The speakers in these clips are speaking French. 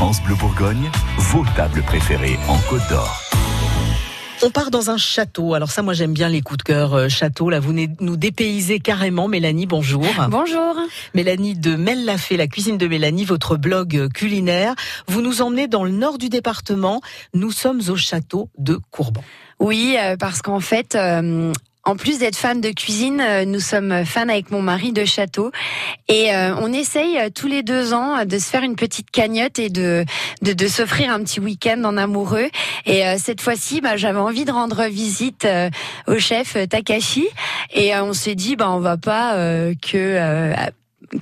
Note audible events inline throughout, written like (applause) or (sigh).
France Bleu Bourgogne, vos tables préférées en Côte d'Or. On part dans un château. Alors ça, moi j'aime bien les coups de cœur euh, château. Là, vous nous dépaysez carrément. Mélanie, bonjour. Bonjour. Mélanie de Mel Lafay, la cuisine de Mélanie, votre blog euh, culinaire. Vous nous emmenez dans le nord du département. Nous sommes au château de Courban. Oui, euh, parce qu'en fait, en plus d'être fan de cuisine, euh, nous sommes fans avec mon mari de château et euh, on essaye euh, tous les deux ans de se faire une petite cagnotte et de de, de s'offrir un petit week-end en amoureux. Et cette fois-ci, bah, j'avais envie de rendre visite au chef Takashi et on s'est dit bah on va pas que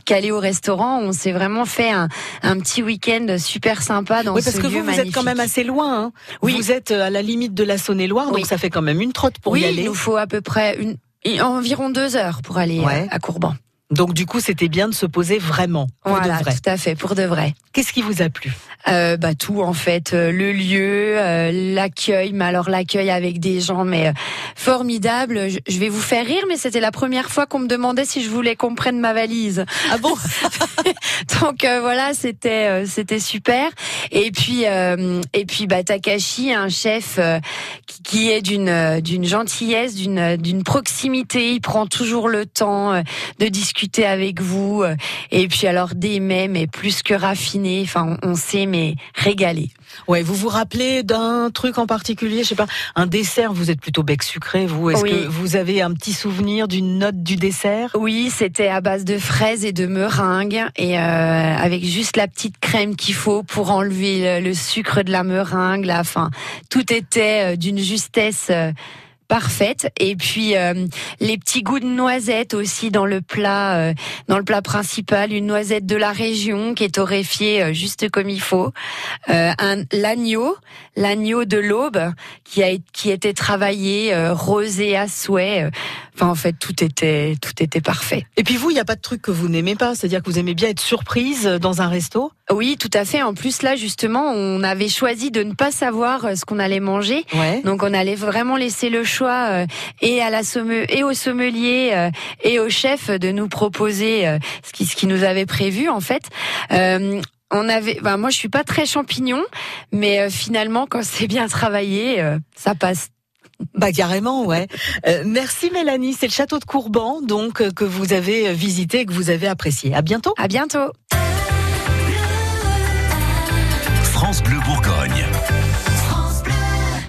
qu'aller au restaurant. On s'est vraiment fait un, un petit week-end super sympa dans oui, parce que vous, vous êtes quand même assez loin. Hein. Oui. Vous êtes euh, à la limite de la Saône-et-Loire, donc ça fait quand même une trotte pour y aller. il nous faut à peu près une, environ deux heures pour aller euh, à Courban. Donc du coup, c'était bien de se poser vraiment. Pour voilà, de vrai. tout à fait, pour de vrai. Qu'est-ce qui vous a plu? Euh, Bah tout en fait, euh, le lieu, euh, l'accueil, mais alors l'accueil avec des gens mais euh, formidable. Je, je, vais vous faire rire, mais c'était la première fois qu'on me demandait si je voulais qu'on prenne ma valise. Ah bon? (laughs) Donc voilà, c'était c'était super. Et puis et puis bah Takashi, un chef qui, qui est d'une d'une gentillesse, d'une d'une proximité. Il prend toujours le temps de discuter discuter avec vous. Euh, et puis alors des mets, mais plus que raffinés. Enfin, on, sait, mais régalé. Ouais, vous vous rappelez d'un truc en particulier, je sais pas, un dessert. Vous êtes plutôt bec sucré, vous. Est-ce que vous avez un petit souvenir d'une note du dessert? Oui, c'était à base de fraises et de meringues et euh, avec juste la petite crème qu'il faut pour enlever le, sucre de la meringue. Là, enfin, tout était euh, d'une justesse. Euh, parfaite. Et puis euh, les petits goûts de noisettes aussi dans le plat, euh, dans le plat principal, une noisette de la région qui est torréfiée euh, juste comme il faut, un l'agneau, l'agneau de l'aube qui a qui était travaillé rosé à souhait. Enfin en fait tout était tout était parfait. Et puis vous, il n'y a pas de truc que vous n'aimez pas, c'est-à-dire que vous aimez bien être surprise dans un resto? Oui, tout à fait. En plus là justement, on avait choisi de ne pas savoir ce qu'on allait manger, donc on allait vraiment laisser le choix euh, et à la somme et au sommelier euh, et au chef de nous proposer euh, ce qui ce qui nous avait prévu en fait. on avait, ben moi je suis pas très champignon, mais finalement quand c'est bien travaillé, ça passe. Bah carrément, ouais. (laughs) merci Mélanie, c'est le château de Courban donc que vous avez visité et que vous avez apprécié. À bientôt. À bientôt.